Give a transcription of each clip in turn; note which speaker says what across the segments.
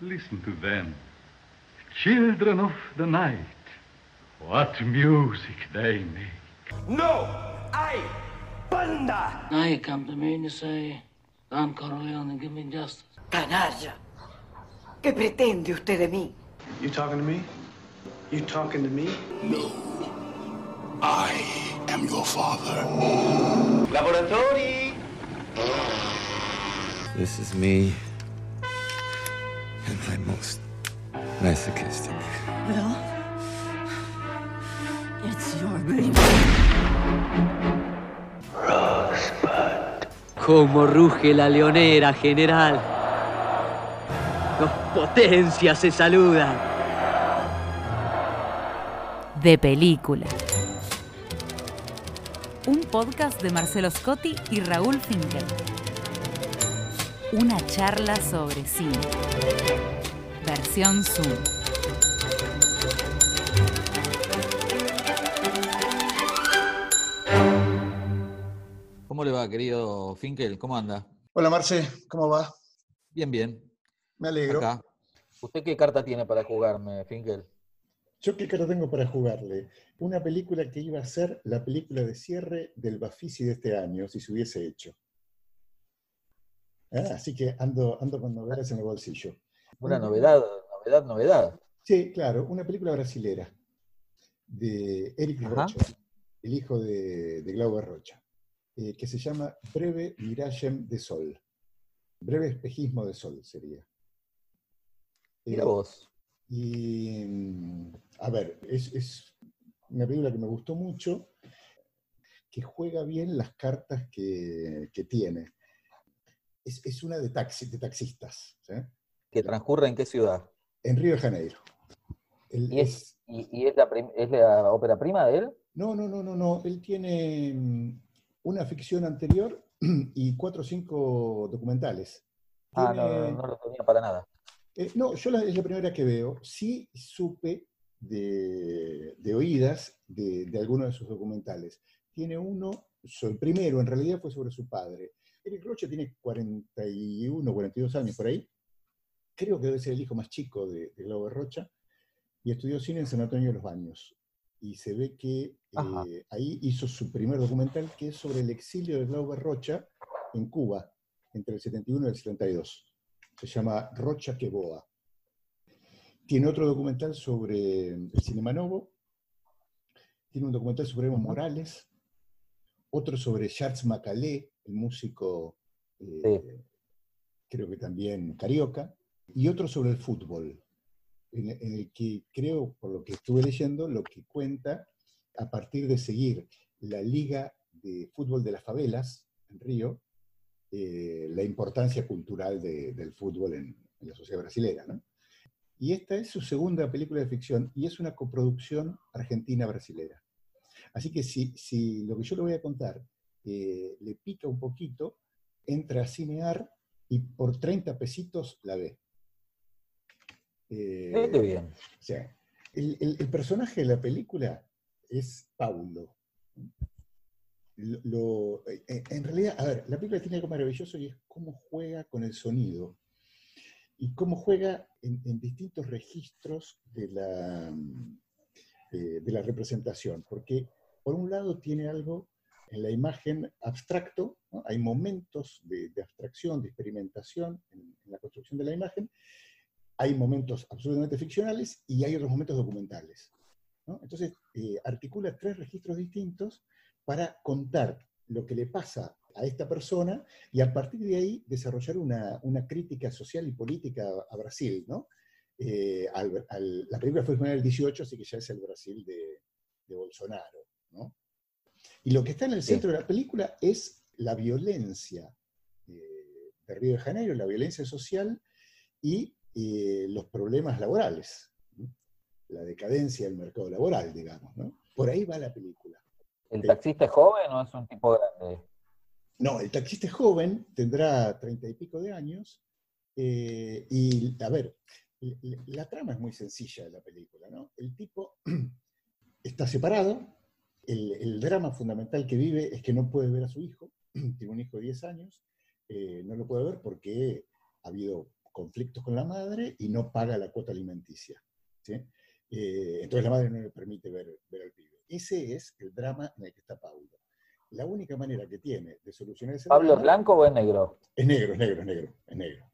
Speaker 1: Listen to them. Children of the night. What music they make.
Speaker 2: No! I, Banda!
Speaker 3: Now you come to me and you say, Don Corleone, give me justice.
Speaker 4: Canalla. ¿Qué pretende usted de mí?
Speaker 5: You talking to me? You talking to me?
Speaker 6: No. I am your father.
Speaker 2: Laboratori!
Speaker 7: This is me my most masochistic.
Speaker 8: Well, it's your baby.
Speaker 9: Cómo ruge la leonera, general. Dos potencias se saludan.
Speaker 10: De película. Un podcast de Marcelo Scotti y Raúl Finkel. Una charla sobre cine. Zoom.
Speaker 11: ¿Cómo le va, querido Finkel? ¿Cómo anda?
Speaker 12: Hola Marce, ¿cómo va?
Speaker 11: Bien, bien.
Speaker 12: Me alegro.
Speaker 11: Acá. ¿Usted qué carta tiene para jugarme, Finkel?
Speaker 12: Yo qué carta tengo para jugarle. Una película que iba a ser la película de cierre del Bafisi de este año, si se hubiese hecho. Ah, así que ando, ando con novedades en el bolsillo.
Speaker 11: Una novedad, novedad, novedad.
Speaker 12: Sí, claro, una película brasilera de Eric
Speaker 11: Ajá.
Speaker 12: Rocha, el hijo de, de Glauber Rocha, eh, que se llama Breve Miragem de Sol. Breve espejismo de sol sería.
Speaker 11: Mira
Speaker 12: Eh,
Speaker 11: vos.
Speaker 12: Y, mm, a ver, es, es una película que me gustó mucho, que juega bien las cartas que, que tiene. Es, es una de, taxi, de taxistas, ¿sí?
Speaker 11: ¿Que transcurre en qué ciudad?
Speaker 12: En Río de Janeiro.
Speaker 11: ¿Y es, y, y es, la, es la ópera prima de él?
Speaker 12: no, no, no, no, no. Él tiene mm, una ficción anterior y cuatro o cinco documentales.
Speaker 11: Ah, no, no, no lo tenía para nada.
Speaker 12: Eh, no, yo la- es la primera que veo. Sí supe de, de oídas de, de algunos de sus documentales. Tiene uno, el primero en realidad fue sobre su padre. Eric Rocha tiene 41, 42 años por ahí. Creo que debe ser el hijo más chico de, de Glauber Rocha. Y estudió cine en San Antonio de los Baños. Y se ve que eh, ahí hizo su primer documental, que es sobre el exilio de Glauber Rocha en Cuba, entre el 71 y el 72 se llama Rocha Queboa. Tiene otro documental sobre el Cinema Novo, tiene un documental sobre Evo Morales, otro sobre Charles Macalé, el músico, eh, creo que también carioca, y otro sobre el fútbol, en, en el que creo, por lo que estuve leyendo, lo que cuenta a partir de seguir la Liga de Fútbol de las Favelas en Río, eh, la importancia cultural de- del fútbol en, en la sociedad brasileña. ¿no? Y esta es su segunda película de ficción y es una coproducción argentina-brasilera. Así que si, si lo que yo le voy a contar eh, le pica un poquito, entra a Cinear y por 30 pesitos la ve. Eh,
Speaker 11: bien.
Speaker 12: o sea, el, el- el personaje de la película es Paulo. Lo- lo- eh, en realidad, a ver, la película tiene algo maravilloso y es cómo juega con el sonido y cómo juega en, en distintos registros de la, de la representación. Porque, por un lado, tiene algo en la imagen abstracto, ¿no? hay momentos de, de abstracción, de experimentación en, en la construcción de la imagen, hay momentos absolutamente ficcionales y hay otros momentos documentales. ¿no? Entonces, eh, articula tres registros distintos para contar lo que le pasa a esta persona y a partir de ahí desarrollar una, una crítica social y política a, a Brasil. ¿no? Eh, al- al- la película fue en el 18, así que ya es el Brasil de, de Bolsonaro. ¿no? Y lo que está en el centro de la película es la violencia eh, de Río de Janeiro, la violencia social y eh, los problemas laborales, ¿no? la decadencia del mercado laboral, digamos. ¿no? Por ahí va la película.
Speaker 11: ¿El taxista es joven o es un tipo grande?
Speaker 12: No, el taxista es joven, tendrá treinta y pico de años, eh, y a ver, la trama es muy sencilla de la película, ¿no? El tipo está separado, el, el drama fundamental que vive es que no puede ver a su hijo, tiene un hijo de 10 años, eh, no lo puede ver porque ha habido conflictos con la madre y no paga la cuota alimenticia. ¿sí? Eh, entonces la madre no le permite ver, ver al pibe. Ese es el drama en el que está Paulo. La única manera que tiene de solucionar ese
Speaker 13: ¿Pablo
Speaker 12: drama...
Speaker 13: es blanco o es negro?
Speaker 12: Es negro, es negro, es negro, es negro.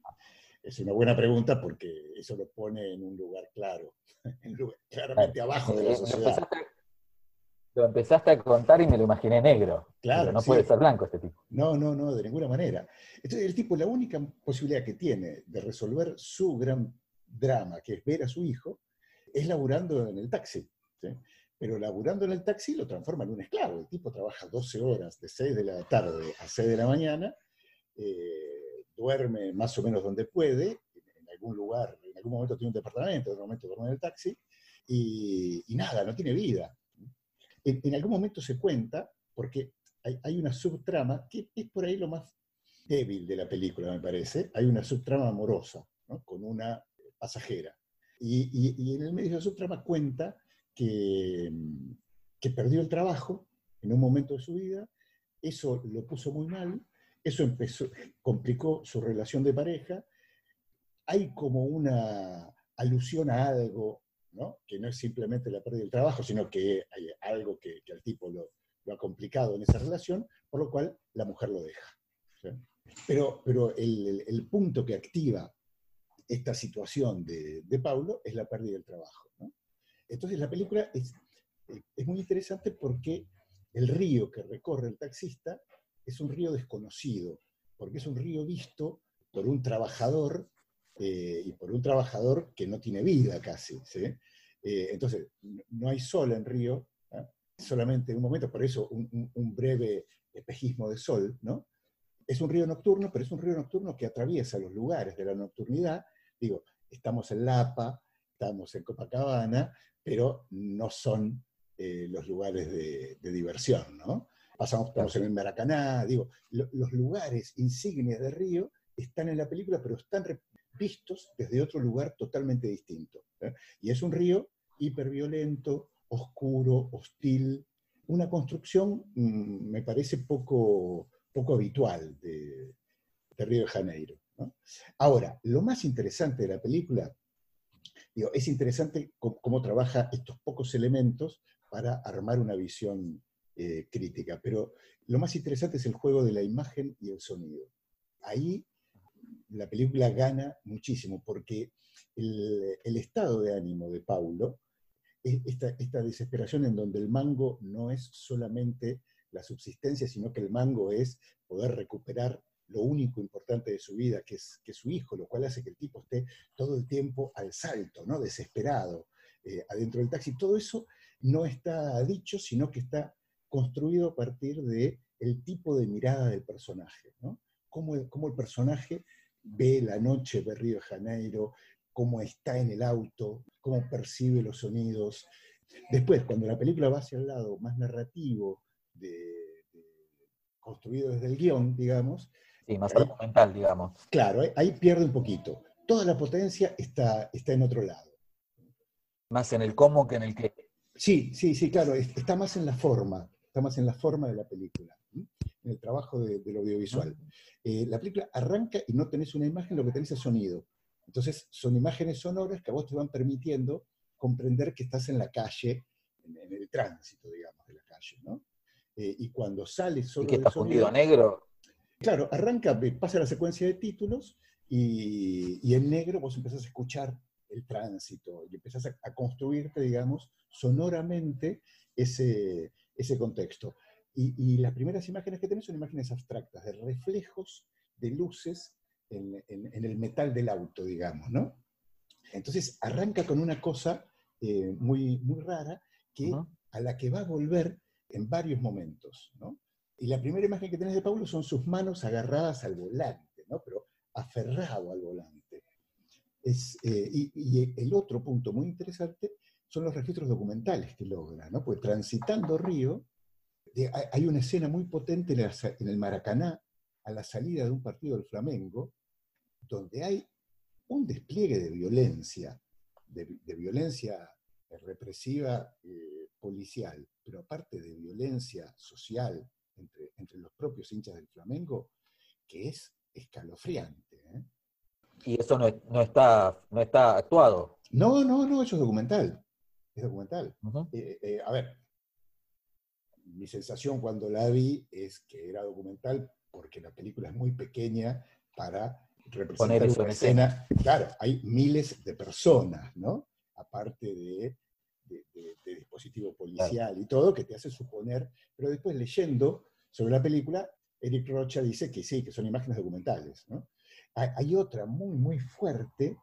Speaker 12: Es una buena pregunta porque eso lo pone en un lugar claro, en un lugar claramente abajo de la
Speaker 13: Eh,
Speaker 12: sociedad.
Speaker 13: Lo empezaste, lo empezaste a contar y me lo imaginé negro.
Speaker 12: Claro,
Speaker 13: Pero no
Speaker 12: sí.
Speaker 13: puede ser blanco este tipo.
Speaker 12: No, no, no, de ninguna manera. Entonces, el tipo, la única posibilidad que tiene de resolver su gran drama, que es ver a su hijo, es laburando en el taxi. Pero laburando en el taxi lo transforma en un esclavo. El tipo trabaja 12 horas, de 6 de la tarde a 6 de la mañana, eh, duerme más o menos donde puede, en algún lugar, en algún momento tiene un departamento, en otro momento duerme en el taxi, y, nada, no tiene vida. En algún momento se cuenta, porque hay, una subtrama, que es por ahí lo más débil de la película, me parece. Hay una subtrama amorosa, con una pasajera. Y, en el medio de la subtrama cuenta que, que perdió el trabajo en un momento de su vida, eso lo puso muy mal, eso complicó su relación de pareja, hay como una alusión a algo, ¿no? que no es simplemente la pérdida del trabajo, sino que hay algo que, que al tipo lo, lo ha complicado en esa relación, por lo cual la mujer lo deja. Pero, pero el, punto que activa esta situación de, de Paulo es la pérdida del trabajo. Entonces la película es, es muy interesante porque el río que recorre el taxista es un río desconocido, porque es un río visto por un trabajador eh, y por un trabajador que no tiene vida casi. Eh, entonces, no- hay sol en Río. Solamente un momento, por eso un, un- un breve espejismo de sol, ¿no? Es un río nocturno, pero es un río nocturno que atraviesa los lugares de la nocturnidad. Digo, estamos en Lapa, estamos en Copacabana, pero no son eh, los lugares de, de diversión, ¿no? Pasamos, estamos en el Maracaná, digo, lo- los lugares insignes de Río están en la película, pero están vistos desde otro lugar totalmente distinto. ¿eh? Y es un río hiperviolento, oscuro, hostil, una construcción, mm, me parece, poco, poco habitual de, de Río de Janeiro. Ahora, lo más interesante de la película, digo, es interesante cómo, trabaja estos pocos elementos para armar una visión eh, crítica, pero lo más interesante es el juego de la imagen y el sonido. Ahí la película gana muchísimo, porque el, estado de ánimo de Paulo, esta, esta desesperación en donde el mango no es solamente la subsistencia, sino que el mango es poder recuperar lo único importante de su vida, que es, que su hijo, lo cual hace que el tipo esté todo el tiempo al salto, ¿no? desesperado, eh, adentro del taxi. Todo eso no está dicho, sino que está construido a partir de el tipo de mirada del personaje, ¿no? Cómo el, cómo el personaje ve la noche, ve Río de Janeiro, cómo está en el auto, cómo percibe los sonidos. Después, cuando la película va hacia el lado más narrativo, de, de- construido desde el guion, digamos,
Speaker 13: Sí, más
Speaker 12: ahí-
Speaker 13: argumental, digamos.
Speaker 12: claro, ahí, ahí pierde un poquito. Toda la potencia está, está en otro lado.
Speaker 13: Más en el cómo que en el qué.
Speaker 12: Sí, sí, sí, claro, es- está más en la forma, está más en la forma de la película, en el trabajo de, del audiovisual. Eh, la película arranca y no tenés una imagen, lo que tenés es sonido. Entonces, son imágenes sonoras que a vos te van permitiendo comprender que estás en la calle, en, en el tránsito, digamos, de la calle, ¿no? Eh, y cuando sales solo
Speaker 13: Y que
Speaker 12: del
Speaker 13: está fundido
Speaker 12: sonido-
Speaker 13: negro.
Speaker 12: Claro, arranca, pasa la secuencia de títulos y, y en negro vos empezás a escuchar el tránsito y empezás a, a construirte, digamos, sonoramente ese, ese contexto. Y, y las primeras imágenes que tenés son imágenes abstractas, de reflejos de luces en, en- en el metal del auto, digamos, ¿no? Entonces arranca con una cosa eh, muy, muy rara que, a la que va a volver en varios momentos, ¿no? Y la primera imagen que tenés de Paulo son sus manos agarradas al volante, ¿no? Pero aferrado al volante. Es, eh, y, y el otro punto muy interesante son los registros documentales que logra, ¿no? Pues transitando Río, de- hay- una escena muy potente en el Maracaná, a la salida de un partido del Flamengo, donde hay un despliegue de violencia, de, vi- de violencia eh, represiva eh, policial, pero aparte de violencia social entre, entre los propios hinchas del Flamengo, que es escalofriante. ¿eh?
Speaker 13: Y eso no, no, está, no está actuado.
Speaker 12: No, no, no, eso es documental. Es documental. Eh, a ver, mi sensación cuando la vi es que era documental porque la película es muy pequeña para representar una escena. Claro, hay miles de personas, ¿no? Aparte de, dispositivo policial y todo, que te hace suponer, pero después leyendo sobre la película, Eric Rocha dice que sí, que son imágenes documentales, ¿no? Hay otra muy, muy fuerte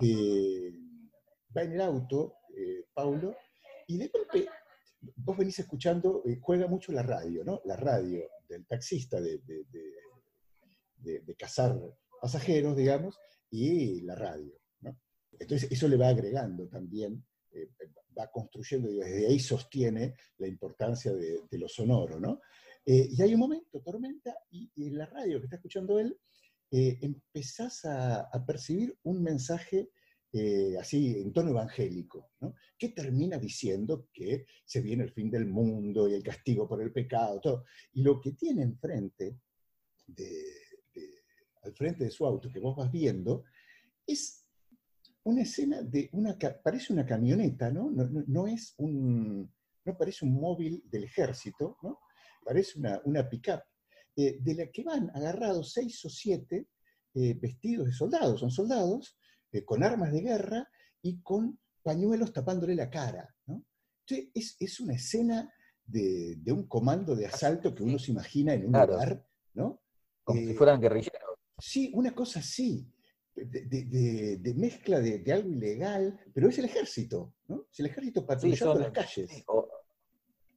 Speaker 12: de... Va en el auto, eh, Paulo, y de golpe vos venís escuchando, eh, juega mucho la radio, ¿no? La radio del taxista de, de, cazar pasajeros, digamos, y la radio, ¿no? Entonces eso le va agregando también, eh, va construyendo, y desde ahí sostiene la importancia de, lo sonoro, ¿no? y hay un momento, tormenta, y, la radio que está escuchando él, empezás a, a percibir un mensaje eh, así en tono evangélico, ¿no? que termina diciendo que se viene el fin del mundo y el castigo por el pecado, todo. Y lo que tiene enfrente, al frente de su auto, que vos vas viendo, es una escena de una, parece una camioneta, ¿no? No, es un, no parece un móvil del ejército, ¿no? Parece una, una pick-up, eh, de la que van agarrados seis o siete eh, vestidos de soldados, son soldados, eh, con armas de guerra y con pañuelos tapándole la cara. ¿no? Entonces, es, una escena de, un comando de asalto que uno se imagina en un lugar, ¿no?
Speaker 13: Como si eh, fueran guerrilleros.
Speaker 12: Sí, una cosa así, de, mezcla de, algo ilegal, pero es el ejército, ¿no? Es el ejército patrullando las calles.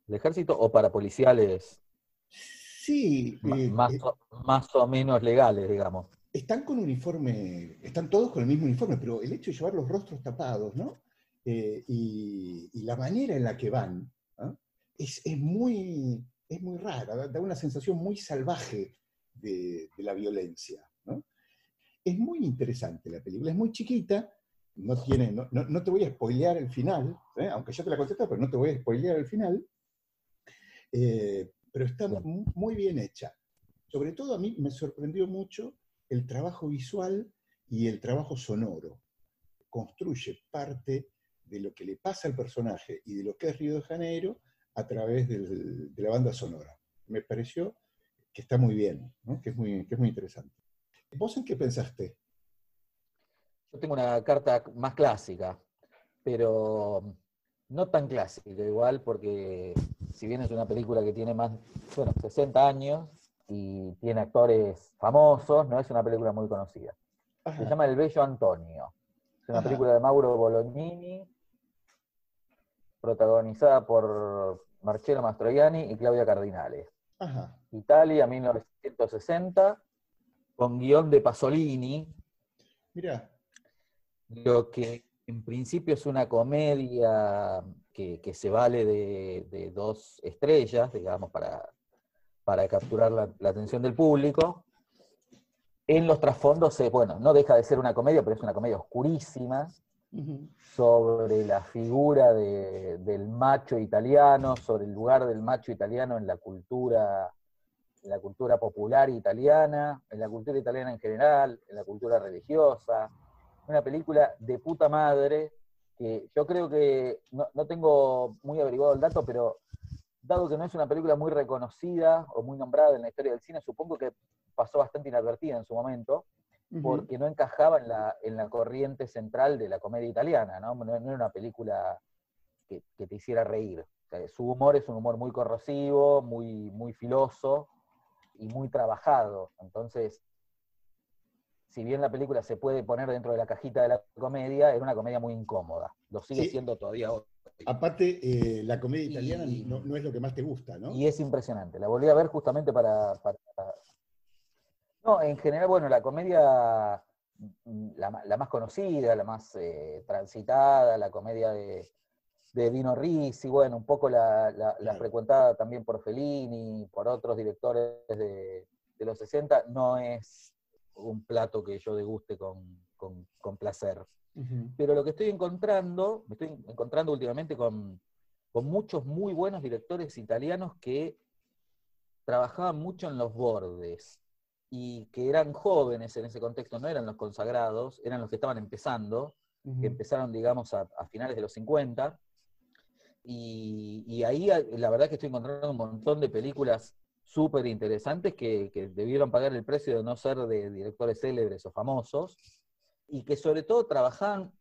Speaker 13: el ejército o para policiales.
Speaker 12: Sí.
Speaker 13: más, eh, más o menos legales, digamos
Speaker 12: están con uniforme, están todos con el mismo uniforme, pero el hecho de llevar los rostros tapados, ¿no? Eh, y, la manera en la que van ¿ah? es, muy, es muy rara, da una sensación muy salvaje de, la violencia. ¿no? Es muy interesante la película, es muy chiquita, no, tiene, no, te voy a spoilear el final, ¿eh? aunque ya te la conté, pero no te voy a spoilear el final, eh, pero está muy bien hecha. Sobre todo a mí me sorprendió mucho el trabajo visual y el trabajo sonoro. Construye parte de lo que le pasa al personaje y de lo que es Río de Janeiro a través de la banda sonora. Me pareció que está muy bien, que, es muy, que es muy interesante. ¿Vos en qué pensaste?
Speaker 13: Yo tengo una carta más clásica, pero no tan clásica igual, porque si bien es una película que tiene más, bueno, 60 años, y tiene actores famosos, no es una película muy conocida. Se llama El Bello Antonio. Es una película de Mauro Bolognini, protagonizada por Marcello Mastroianni y Claudia Cardinale. Italia, 1960, con guion de Pasolini.
Speaker 12: Mira.
Speaker 13: Lo que en principio es una comedia que, se vale de, de, dos estrellas, digamos, para para capturar la, atención del público. En los trasfondos, bueno, no deja de ser una comedia, pero es una comedia oscurísima, sobre la figura del macho italiano, sobre el lugar del macho italiano en la cultura, en la cultura popular italiana, en la cultura italiana en general, en la cultura religiosa. Una película de puta madre, que yo creo que, no, no tengo muy averiguado el dato, pero dado que no es una película muy reconocida o muy nombrada en la historia del cine, supongo que pasó bastante inadvertida en su momento, porque no encajaba en la, en la corriente central de la comedia italiana, ¿no? No, era una película que, te hiciera reír. su humor es un humor muy corrosivo, muy, muy filoso y muy trabajado. Entonces, si bien la película se puede poner dentro de la cajita de la comedia, era una comedia muy incómoda. Lo sigue siendo todavía hoy.
Speaker 12: Aparte, eh, la comedia italiana no, es lo que más te gusta, ¿no?
Speaker 13: Y es impresionante. La volví a ver justamente para, No, en general, bueno, la comedia, mm, la, más conocida, la más eh, transitada, la comedia de, de Dino Risi, bueno, un poco la, frecuentada también por Fellini, por otros directores de, los 60, no es un plato que yo deguste con, con placer. Pero lo que estoy encontrando, me estoy encontrando últimamente con, muchos muy buenos directores italianos que trabajaban mucho en los bordes. y que eran jóvenes en ese contexto, no eran los consagrados, eran los que estaban empezando, que empezaron, digamos, a, a finales de los 50. Y, y ahí la verdad que estoy encontrando un montón de películas súper interesantes que, que debieron pagar el precio de no ser de directores célebres o famosos, y que sobre todo trabajaban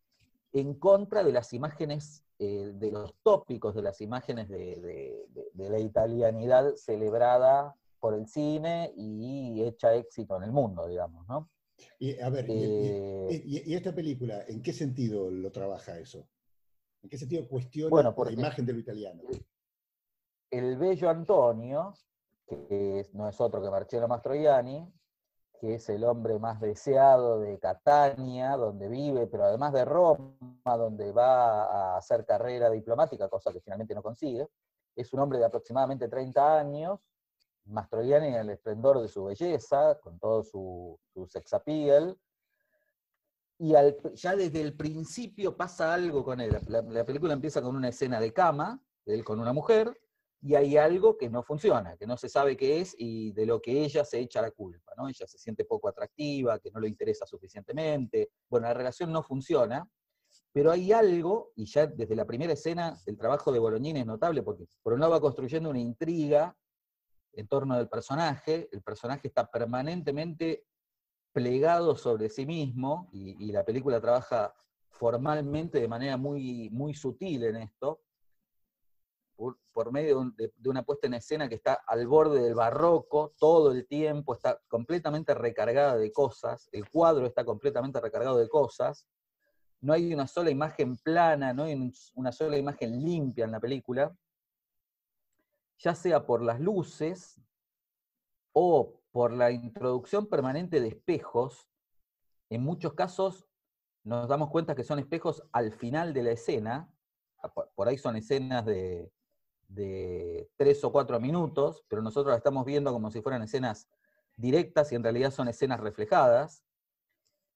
Speaker 13: en contra de las imágenes, eh, de los tópicos de las imágenes de, de- de- de la italianidad celebrada por el cine y hecha éxito en el mundo, digamos, ¿no?
Speaker 12: Y, a ver, y-
Speaker 13: Eh,
Speaker 12: y, y- y esta película, ¿en qué sentido lo trabaja eso? ¿En qué sentido cuestiona
Speaker 13: Bueno,
Speaker 12: la imagen de lo italiano?
Speaker 13: el bello Antonio, que no es otro que Marcello Mastroianni, que es el hombre más deseado de Catania, donde vive, pero además de Roma, donde va a hacer carrera diplomática, cosa que finalmente no consigue. Es un hombre de aproximadamente 30 años, Mastroianni en el esplendor de su belleza, con todo su, su sex appeal, y al- ya desde el principio pasa algo con él. La, la película empieza con una escena de cama, él con una mujer, y hay algo que no funciona, que no se sabe qué es y de lo que ella se echa la culpa, ¿no? Ella se siente poco atractiva, que no le interesa suficientemente. Bueno, la relación no funciona, pero hay algo, y ya desde la primera escena el trabajo de Bolognini es notable, porque por un lado va construyendo una intriga en torno del personaje, el personaje está permanentemente plegado sobre sí mismo, y, y la película trabaja formalmente de manera muy, muy sutil en esto, por, medio de, de- una puesta en escena que está al borde del barroco todo el tiempo, está completamente recargada de cosas, el cuadro está completamente recargado de cosas, no hay una sola imagen plana, no hay un- una sola imagen limpia en la película, ya sea por las luces o por la introducción permanente de espejos, en muchos casos nos damos cuenta que son espejos al final de la escena, por ahí son escenas de, de tres o cuatro minutos, pero nosotros la estamos viendo como si fueran escenas directas y en realidad son escenas reflejadas.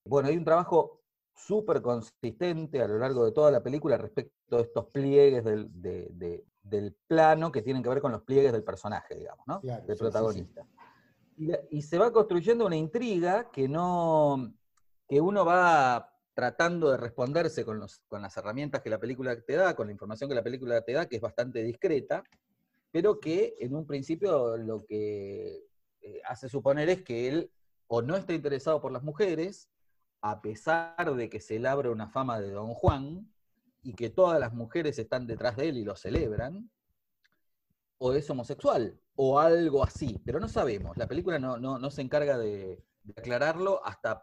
Speaker 13: Bueno, hay un trabajo súper consistente a lo largo de toda la película respecto a estos pliegues del, de- de- del plano que tienen que ver con los pliegues del personaje, digamos, ¿no?
Speaker 12: Claro,
Speaker 13: del
Speaker 12: sí, sí, sí.
Speaker 13: protagonista. Y, y se va construyendo una intriga que no que uno va tratando de responderse con, los, con las herramientas que la película te da, con la información que la película te da, que es bastante discreta, pero que en un principio lo que eh, hace suponer es que él o no está interesado por las mujeres, a pesar de que se labra una fama de Don Juan, y que todas las mujeres están detrás de él y lo celebran, o es homosexual, o algo así, pero no sabemos. La película no, no, no se encarga de, de aclararlo hasta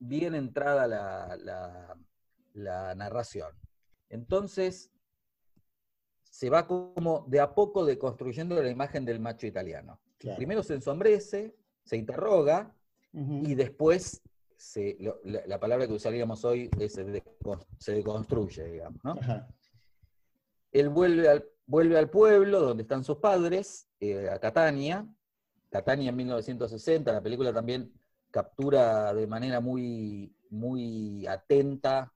Speaker 13: bien entrada la, la- la narración. Entonces, se va como de a poco deconstruyendo la imagen del macho italiano.
Speaker 12: Claro.
Speaker 13: Primero se ensombrece, se interroga, y después se- lo- la, la palabra que usaríamos hoy es se, deco- se deconstruye, digamos, ¿no? Él vuelve al, vuelve al pueblo donde están sus padres, eh, a Catania. Catania en 1960, la película también captura de manera muy, muy atenta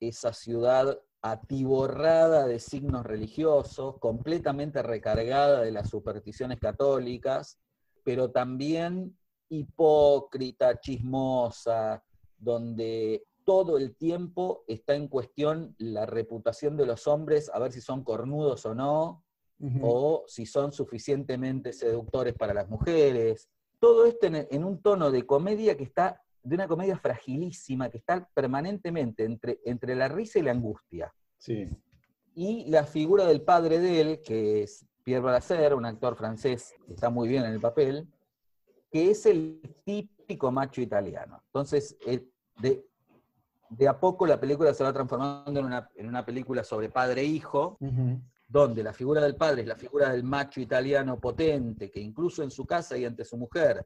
Speaker 13: esa ciudad atiborrada de signos religiosos, completamente recargada de las supersticiones católicas, pero también hipócrita, chismosa, donde todo el tiempo está en cuestión la reputación de los hombres, a ver si son cornudos o no, o si son suficientemente seductores para las mujeres. Todo esto en, en un tono de comedia que está, de una comedia fragilísima, que está permanentemente entre, entre la risa y la angustia.
Speaker 12: Sí.
Speaker 13: Y la figura del padre de él, que es Pierre Brasser, un actor francés que está muy bien en el papel, que es el típico macho italiano. Entonces, eh, de, de a poco la película se va transformando en una, en una película sobre padre e hijo. Donde la figura del padre es la figura del macho italiano potente, que incluso en su casa y ante su mujer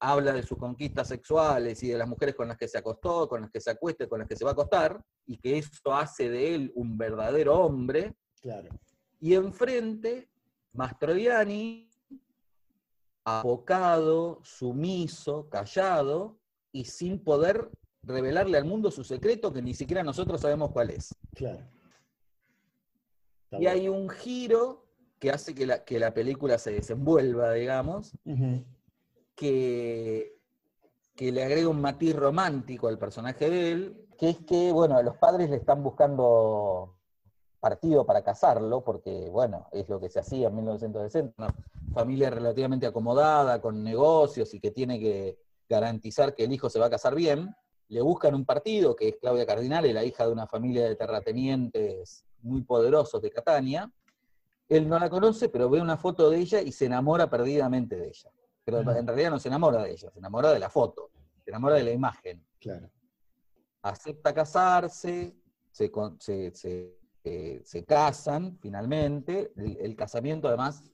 Speaker 13: habla de sus conquistas sexuales y de las mujeres con las que se acostó, con las que se acuesta, y con las que se va a acostar, y que eso hace de él un verdadero hombre.
Speaker 12: Claro.
Speaker 13: Y enfrente, Mastroianni, apocado, sumiso, callado, y sin poder revelarle al mundo su secreto que ni siquiera nosotros sabemos cuál es.
Speaker 12: Claro. Está
Speaker 13: Y hay un giro que hace que la, que la película se desenvuelva, digamos, que, que le agrega un matiz romántico al personaje de él, que es que, bueno, los padres le están buscando partido para casarlo, porque, bueno, es lo que se hacía en 1960, una familia relativamente acomodada, con negocios y que tiene que garantizar que el hijo se va a casar bien, le buscan un partido, que es Claudia Cardinale, la hija de una familia de terratenientes muy poderosos de Catania. Él no la conoce, pero ve una foto de ella y se enamora perdidamente de ella. Pero en realidad no se enamora de ella, se enamora de la foto, se enamora de la imagen.
Speaker 12: Claro.
Speaker 13: Acepta casarse, se, se, se, eh, se casan finalmente. El, el casamiento, además,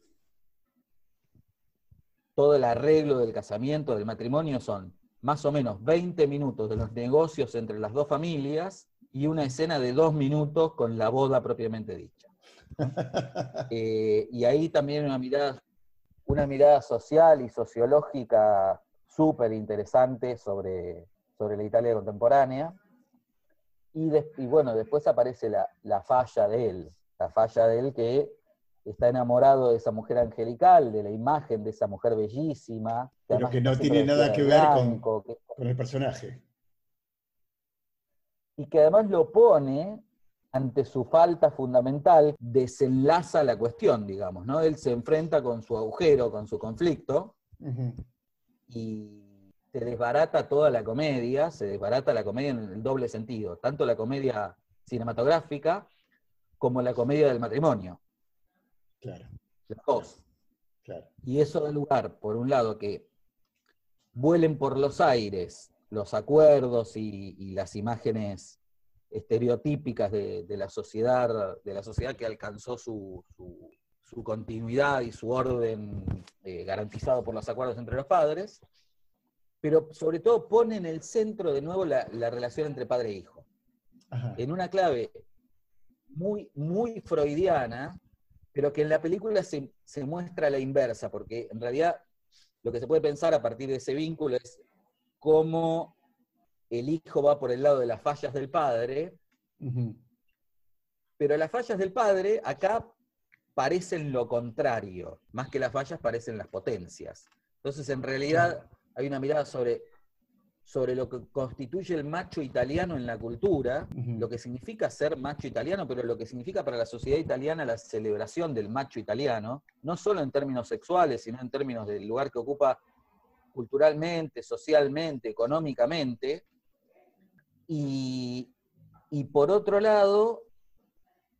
Speaker 13: todo el arreglo del casamiento, del matrimonio, son más o menos 20 minutos de los negocios entre las dos familias y una escena de dos minutos con la boda propiamente dicha. Eh, y ahí también una mirada, una mirada social y sociológica súper interesante sobre, sobre la Italia contemporánea. Y, y bueno, después aparece la, la, falla de él, la falla de él que está enamorado de esa mujer angelical, de la imagen de esa mujer bellísima.
Speaker 12: Que Pero que no tiene nada que ver blanco, con, que, con el personaje.
Speaker 13: Y que además lo pone ante su falta fundamental, desenlaza la cuestión, digamos, ¿no? Él se enfrenta con su agujero, con su conflicto, uh -huh. y se desbarata toda la comedia, se desbarata la comedia en el doble sentido, tanto la comedia cinematográfica como la comedia del matrimonio.
Speaker 12: Claro.
Speaker 13: Las dos.
Speaker 12: Claro.
Speaker 13: Y eso da lugar, por un lado, que vuelen por los aires los acuerdos y, y las imágenes estereotípicas de, de, la sociedad, de la sociedad que alcanzó su, su, su continuidad y su orden eh, garantizado por los acuerdos entre los padres, pero sobre todo pone en el centro de nuevo la, la relación entre padre e hijo. Ajá. En una clave muy, muy freudiana, pero que en la película se, se muestra la inversa, porque en realidad lo que se puede pensar a partir de ese vínculo es cómo el hijo va por el lado de las fallas del padre, uh -huh. pero las fallas del padre acá parecen lo contrario, más que las fallas parecen las potencias. Entonces, en realidad, hay una mirada sobre, sobre lo que constituye el macho italiano en la cultura, uh -huh. lo que significa ser macho italiano, pero lo que significa para la sociedad italiana la celebración del macho italiano, no solo en términos sexuales, sino en términos del lugar que ocupa culturalmente, socialmente, económicamente, y, y, por otro lado,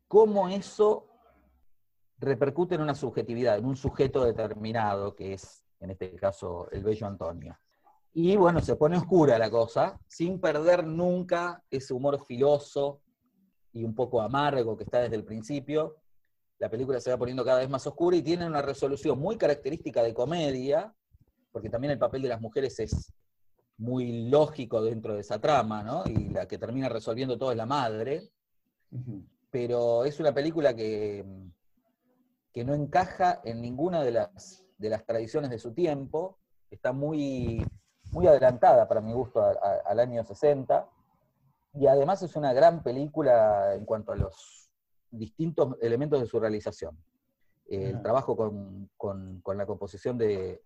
Speaker 13: cómo eso repercute en una subjetividad, en un sujeto determinado, que es, en este caso, el bello Antonio. Y bueno, se pone oscura la cosa, sin perder nunca ese humor filoso y un poco amargo que está desde el principio. La película se va poniendo cada vez más oscura y tiene una resolución muy característica de comedia, porque también el papel de las mujeres es muy lógico dentro de esa trama, ¿no? Y la que termina resolviendo todo es la madre. Uh -huh. Pero es una película que, que no encaja en ninguna de las, de las tradiciones de su tiempo. Está muy, muy adelantada, para mi gusto, a, a, al año 60. Y además es una gran película en cuanto a los distintos elementos de su realización. El uh -huh. trabajo con, con, con la composición de,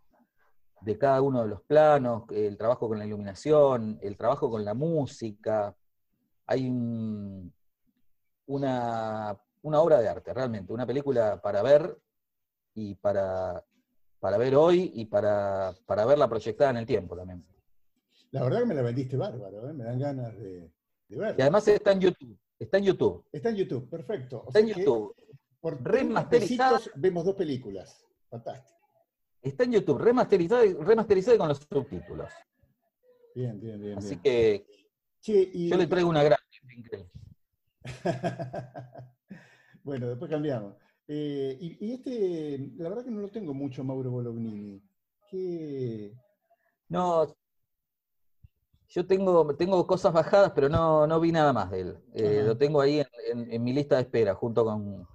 Speaker 13: de cada uno de los planos, el trabajo con la iluminación, el trabajo con la música. Hay un, una, una, obra de arte, realmente, una película para ver y para, para ver hoy y para, para verla proyectada en el tiempo también.
Speaker 12: La verdad que me la vendiste bárbaro, ¿eh? me dan ganas de, de verla.
Speaker 13: Y además está en YouTube. Está en YouTube.
Speaker 12: Está en YouTube, perfecto. O
Speaker 13: está en YouTube.
Speaker 12: Por remasterizado vemos dos películas. Fantástico.
Speaker 13: Está en YouTube, remasterizado, remasterizado con los subtítulos.
Speaker 12: Bien, bien, bien.
Speaker 13: Así
Speaker 12: bien.
Speaker 13: que
Speaker 12: sí, y...
Speaker 13: yo le traigo una gran.
Speaker 12: bueno, después cambiamos. Eh, y, y, este, la verdad que no lo tengo mucho, Mauro Bolognini. ¿Qué...
Speaker 13: No, yo tengo, tengo cosas bajadas, pero no, no vi nada más de él. Eh, lo tengo ahí en, en, en mi lista de espera, junto con,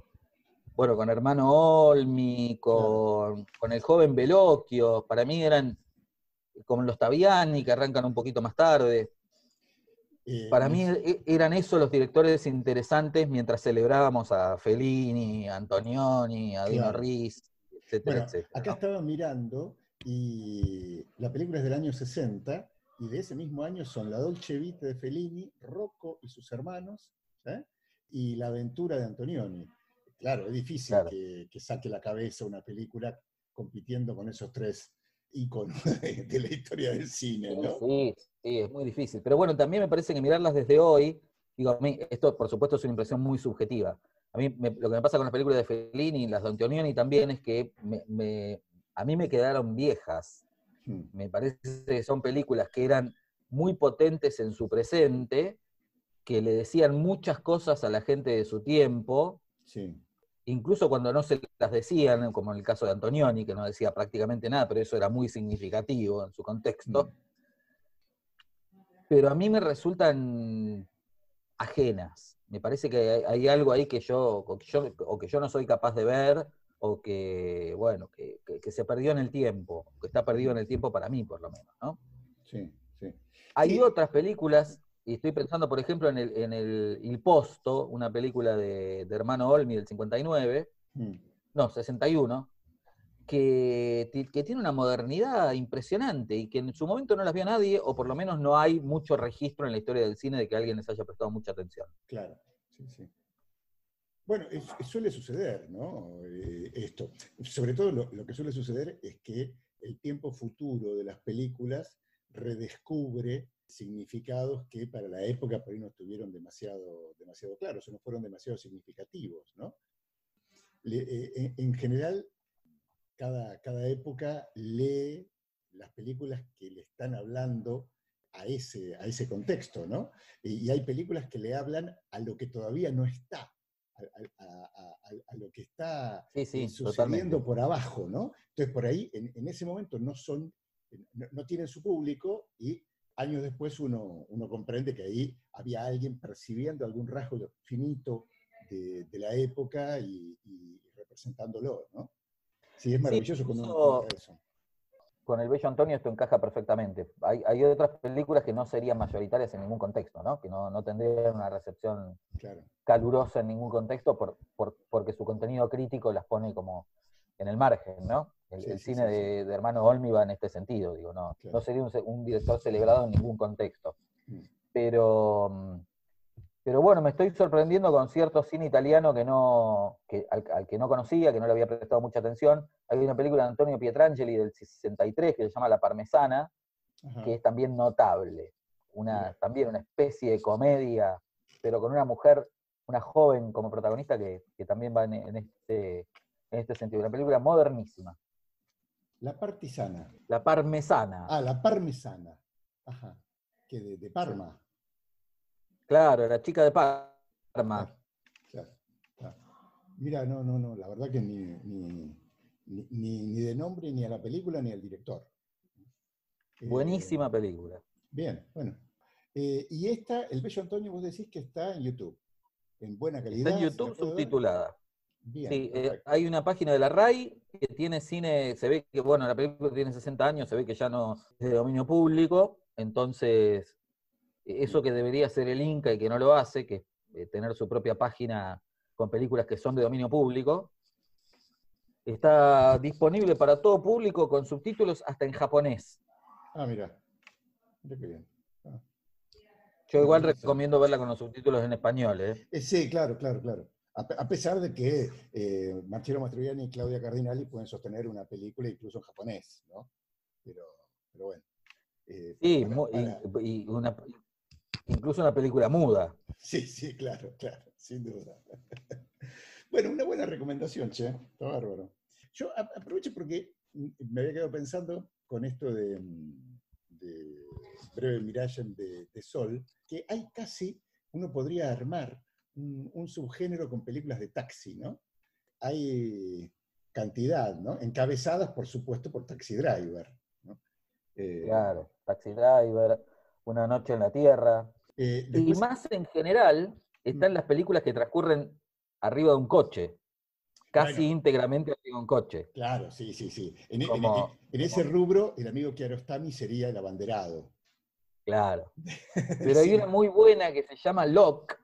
Speaker 13: bueno, con Hermano Olmi, con, con el joven Veloquio, para mí eran como los Taviani, que arrancan un poquito más tarde. Eh, para mí es... eran esos los directores interesantes mientras celebrábamos a Fellini, a Antonioni, a Dino claro. Riz, etcétera,
Speaker 12: bueno,
Speaker 13: etcétera.
Speaker 12: Acá estaba mirando Y la película es del año 60, y de ese mismo año son La Dolce Vita de Fellini, Rocco y sus hermanos, ¿eh? y La Aventura de Antonioni. Claro, es difícil Que, que saque la cabeza una película compitiendo con esos tres íconos de, de la historia del cine, ¿no?
Speaker 13: Sí, sí, es muy difícil. Pero bueno, también me parece que mirarlas desde hoy, digo, a mí, esto por supuesto es una impresión muy subjetiva. A mí me- lo que me pasa con las películas de Fellini y las de Antonioni también es que me- me- a mí me quedaron viejas.
Speaker 12: Hmm.
Speaker 13: Me parece que son películas que eran muy potentes en su presente, que le decían muchas cosas a la gente de su tiempo,
Speaker 12: Sí.
Speaker 13: incluso cuando no se las decían, como en el caso de Antonioni, que no decía prácticamente nada, pero eso era muy significativo en su contexto. Pero a mí me resultan ajenas. Me parece que hay, hay algo ahí que yo o, que yo, o que yo no soy capaz de ver, o que, bueno, que, que- que se perdió en el tiempo, que está perdido en el tiempo para mí, por lo menos, ¿no?
Speaker 12: Sí, sí.
Speaker 13: Hay otras películas, y estoy pensando, por ejemplo, en el, en el Il Posto, una película de, de Hermano Olmi del 59,
Speaker 12: Mm.
Speaker 13: no, 61, que, que tiene una modernidad impresionante y que en su momento no las vio nadie, o por lo menos no hay mucho registro en la historia del cine de que alguien les haya prestado mucha atención.
Speaker 12: Claro, sí, sí. Bueno, es- suele suceder, ¿no? Eh, esto. Sobre todo lo, lo que suele suceder es que el tiempo futuro de las películas redescubre significados que para la época por ahí no estuvieron demasiado, demasiado claros, o no fueron demasiado significativos, ¿no? Le- eh, en, en general, cada, cada época lee las películas que le están hablando a ese, a ese contexto, ¿no? Y, hay películas que le hablan a lo que todavía no está, a, a- a- a- a lo que está
Speaker 13: Sí, sí,
Speaker 12: eh, sucediendo
Speaker 13: totalmente.
Speaker 12: por abajo, ¿no? Entonces, por ahí, en, en ese momento, no son, no, no tienen su público y años después uno, uno comprende que ahí había alguien percibiendo algún rasgo finito de, de la época y, y representándolo, ¿no? Sí, es maravilloso cuando uno eso.
Speaker 13: Con el Bello Antonio esto encaja perfectamente. Hay, hay otras películas que no serían mayoritarias en ningún contexto, ¿no? Que no, no tendrían una recepción
Speaker 12: Claro.
Speaker 13: calurosa en ningún contexto por, por- porque su contenido crítico las pone como en el margen, ¿no? El,
Speaker 12: Sí,
Speaker 13: el
Speaker 12: sí,
Speaker 13: cine
Speaker 12: sí,
Speaker 13: de, de Hermano Olmi va en este sentido, digo, no,
Speaker 12: Claro.
Speaker 13: no sería un, un director celebrado en ningún contexto.
Speaker 12: Mm.
Speaker 13: Pero, mm, pero bueno, me estoy sorprendiendo con cierto cine italiano que no, que, al, al que no conocía, que no le había prestado mucha atención. Hay una película de Antonio Pietrangeli del 63 que se llama La Parmesana,
Speaker 12: Ajá.
Speaker 13: que es también notable. Una, también una especie de comedia, pero con una mujer, una joven como protagonista que, que también va en, en este, en este sentido. Una película modernísima.
Speaker 12: La partisana.
Speaker 13: La Parmesana.
Speaker 12: Ah, la parmesana. Ajá. Que de, de Parma.
Speaker 13: Claro, la chica de Parma.
Speaker 12: Claro, claro. Mira, no, no, no, la verdad que ni, ni, ni, ni- de nombre ni a la película ni al director. Eh,
Speaker 13: Buenísima película.
Speaker 12: Bien, bueno. Eh, y esta, El Bello Antonio, vos decís que está en YouTube. En buena calidad.
Speaker 13: Está en
Speaker 12: ¿se la
Speaker 13: YouTube subtitulada.
Speaker 12: Bien,
Speaker 13: Sí, eh, hay una página de la RAI que tiene cine, se ve que, bueno, la película tiene 60 años, se ve que ya no es de dominio público, entonces eh, eso que debería hacer el Inca y que no lo hace, que es eh, tener su propia página con películas que son de dominio público, está disponible para todo público con subtítulos hasta en japonés.
Speaker 12: Ah, mira. Mira qué bien. Ah.
Speaker 13: Yo igual recomiendo verla con los subtítulos en español, ¿eh?
Speaker 12: Eh, sí, claro, claro, claro. A, pe- a pesar de que eh, Marcello Mastroianni y Claudia Cardinali pueden sostener una película incluso en japonés, ¿no? Pero, pero bueno. eh,
Speaker 13: Sí,
Speaker 12: para-
Speaker 13: y- una- incluso una película muda.
Speaker 12: Sí, sí, claro, claro, sin duda. Bueno, una buena recomendación, che. Está bárbaro. Yo aprovecho porque me había quedado pensando con esto de, mm, de Breve Mirage de, de Sol, que hay casi, uno podría armar un, un subgénero con películas de taxi, ¿no? Hay cantidad, ¿no? Encabezadas, por supuesto, por Taxi Driver. ¿no? Eh,
Speaker 13: Claro, Taxi Driver, Una noche en la Tierra.
Speaker 12: eh,
Speaker 13: Y más en general están las películas que transcurren arriba de un coche, casi
Speaker 12: Bueno.
Speaker 13: íntegramente arriba de un coche.
Speaker 12: Claro, sí, sí, sí. En, en-
Speaker 13: Como-
Speaker 12: en- en ese rubro, el amigo Kiarostami sería el abanderado.
Speaker 13: Claro. Pero hay una muy buena que se llama Lock,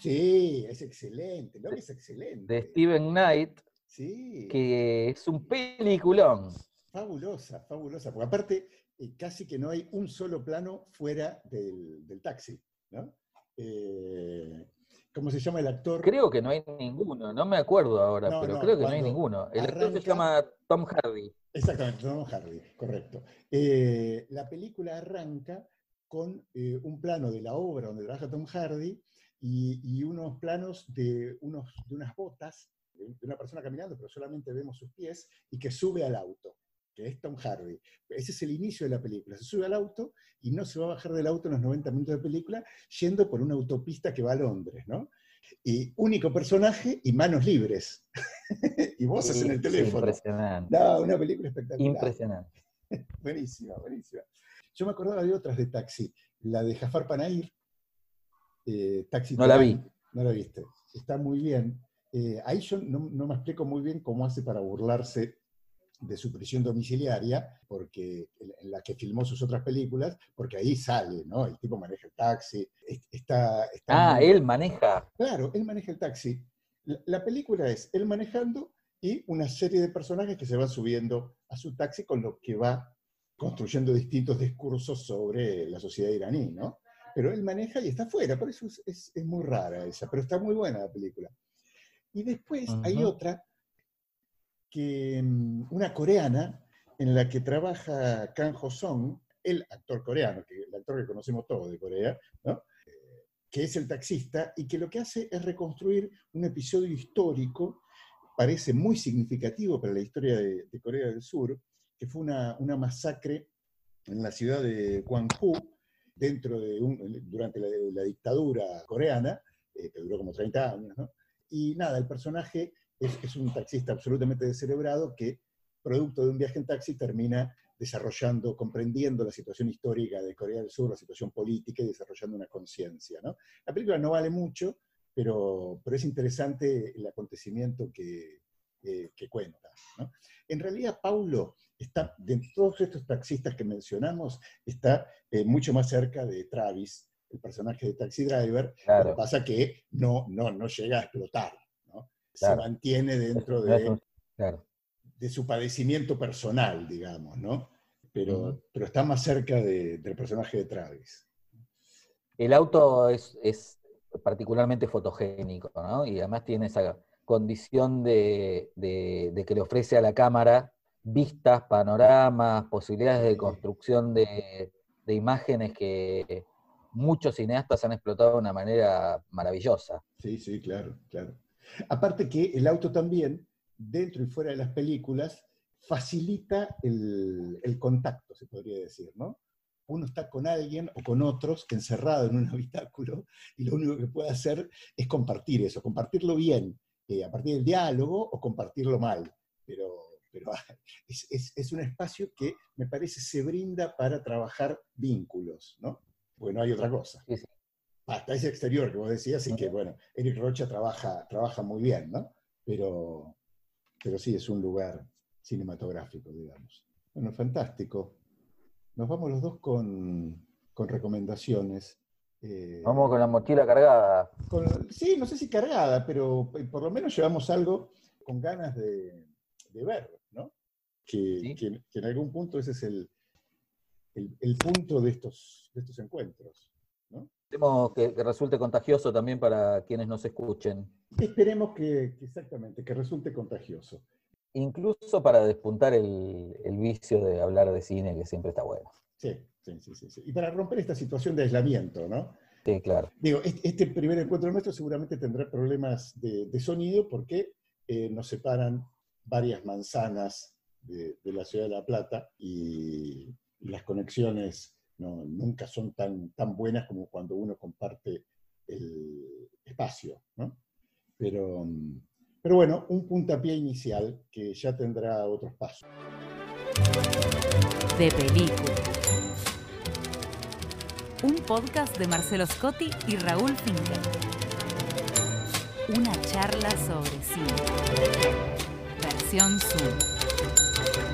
Speaker 12: Sí, es excelente, ¿no? Es excelente.
Speaker 13: de Steven Knight,
Speaker 12: Sí.
Speaker 13: que es un peliculón.
Speaker 12: Fabulosa, fabulosa, porque aparte eh, casi que no hay un solo plano fuera del, del taxi, ¿no? Eh, ¿Cómo se llama el actor?
Speaker 13: Creo que no hay ninguno, no me acuerdo ahora,
Speaker 12: No,
Speaker 13: pero
Speaker 12: no,
Speaker 13: creo que no hay ninguno. El actor
Speaker 12: arranca-
Speaker 13: se llama Tom Hardy.
Speaker 12: Exactamente, Tom Hardy, correcto. Eh, la película arranca con eh, un plano de la obra donde trabaja Tom Hardy y, y unos planos de, unos, de unas botas de de una persona caminando, pero solamente vemos sus pies, y que sube al auto, que es Tom Hardy. Ese es el inicio de la película. Se sube al auto y no se va a bajar del auto en los 90 minutos de película, yendo por una autopista que va a Londres, ¿no? Y único personaje y manos libres. y voces en el
Speaker 13: Sí,
Speaker 12: teléfono.
Speaker 13: Impresionante.
Speaker 12: No, una película espectacular.
Speaker 13: Impresionante.
Speaker 12: buenísima, buenísima. Yo me acordaba de otras de taxi. La de Jafar Panair, eh, Taxi
Speaker 13: No la vi.
Speaker 12: No la viste. Está muy bien. Eh, ahí yo no, no me explico muy bien cómo hace para burlarse de su prisión domiciliaria, porque en la que filmó sus otras películas, porque ahí sale, ¿no? El tipo maneja el taxi. es- Está, está
Speaker 13: Ah,
Speaker 12: muy-
Speaker 13: él maneja.
Speaker 12: Claro, él maneja el taxi. La, la película es él manejando y una serie de personajes que se van subiendo a su taxi con lo que va construyendo distintos discursos sobre la sociedad iraní, ¿no? Pero él maneja y está afuera, por eso es, es- es muy rara esa, pero está muy buena la película. Y después hay otra, que, mm, una coreana, en la que trabaja Kang Ho-song, el actor coreano, que, el actor que conocemos todos de Corea, ¿no? que es el taxista y que lo que hace es reconstruir un episodio histórico, parece muy significativo para la historia de, de Corea del Sur, que fue una, una masacre en la ciudad de Gwangju, dentro de un, durante la, la dictadura coreana, eh, que duró como 30 años, ¿no? Y nada, el personaje es, es un taxista absolutamente descerebrado que, producto de un viaje en taxi, termina desarrollando, comprendiendo la situación histórica de Corea del Sur, la situación política y desarrollando una conciencia. ¿no? La película no vale mucho, pero, pero es interesante el acontecimiento que, eh, que cuenta. ¿no? En realidad, Paulo está, de todos estos taxistas que mencionamos, está eh, mucho más cerca de Travis, el personaje de Taxi Driver.
Speaker 13: Claro.
Speaker 12: Lo que pasa que no, no, no llega a explotar. ¿no?
Speaker 13: Claro.
Speaker 12: Se mantiene dentro de
Speaker 13: Claro.
Speaker 12: de su padecimiento personal, digamos, ¿no? Pero, pero está más cerca de- del personaje de Travis.
Speaker 13: El auto es, es particularmente fotogénico, ¿no? Y además tiene esa condición de, de- de que le ofrece a la cámara vistas, panoramas, posibilidades de construcción de, de imágenes que muchos cineastas han explotado de una manera maravillosa.
Speaker 12: Sí, sí, claro, claro. Aparte que el auto también, dentro y fuera de las películas, facilita el, el contacto, se podría decir, ¿no? Uno está con alguien o con otros encerrado en un habitáculo y lo único que puede hacer es compartir eso, compartirlo bien, eh, a partir del diálogo o compartirlo mal. Pero, pero es, es- es un espacio que me parece se brinda para trabajar vínculos, ¿no? Porque no hay otra cosa.
Speaker 13: Sí, sí.
Speaker 12: Hasta ese exterior que vos decías, y que, bueno, Eric Rocha trabaja, trabaja muy bien, ¿no? Pero, pero sí, es un lugar cinematográfico, digamos. Bueno, fantástico. Nos vamos los dos con, con recomendaciones. Eh,
Speaker 13: Vamos con la mochila cargada.
Speaker 12: con- sí, no sé si cargada, pero por lo menos llevamos algo con ganas de, de ver, ¿no? Que,
Speaker 13: Sí.
Speaker 12: que- que en algún punto ese es el, el, el punto de estos, de estos encuentros, ¿no?
Speaker 13: Esperemos que, que resulte contagioso también para quienes nos escuchen.
Speaker 12: Esperemos que, que exactamente, que resulte contagioso.
Speaker 13: Incluso para despuntar el, el vicio de hablar de cine, que siempre está bueno.
Speaker 12: Sí, sí, sí, sí, sí. Y para romper esta situación de aislamiento, ¿no?
Speaker 13: Sí, claro.
Speaker 12: Digo, est- este primer encuentro nuestro seguramente tendrá problemas de, de sonido porque eh, nos separan varias manzanas de, de la ciudad de La Plata y las conexiones no- nunca son tan, tan buenas como cuando uno comparte el espacio, ¿no? Pero, pero bueno, un puntapié inicial que ya tendrá otros pasos.
Speaker 10: De película. Un podcast de Marcelo Scotti y Raúl Finkel. Una charla sobre cine. Versión Zoom.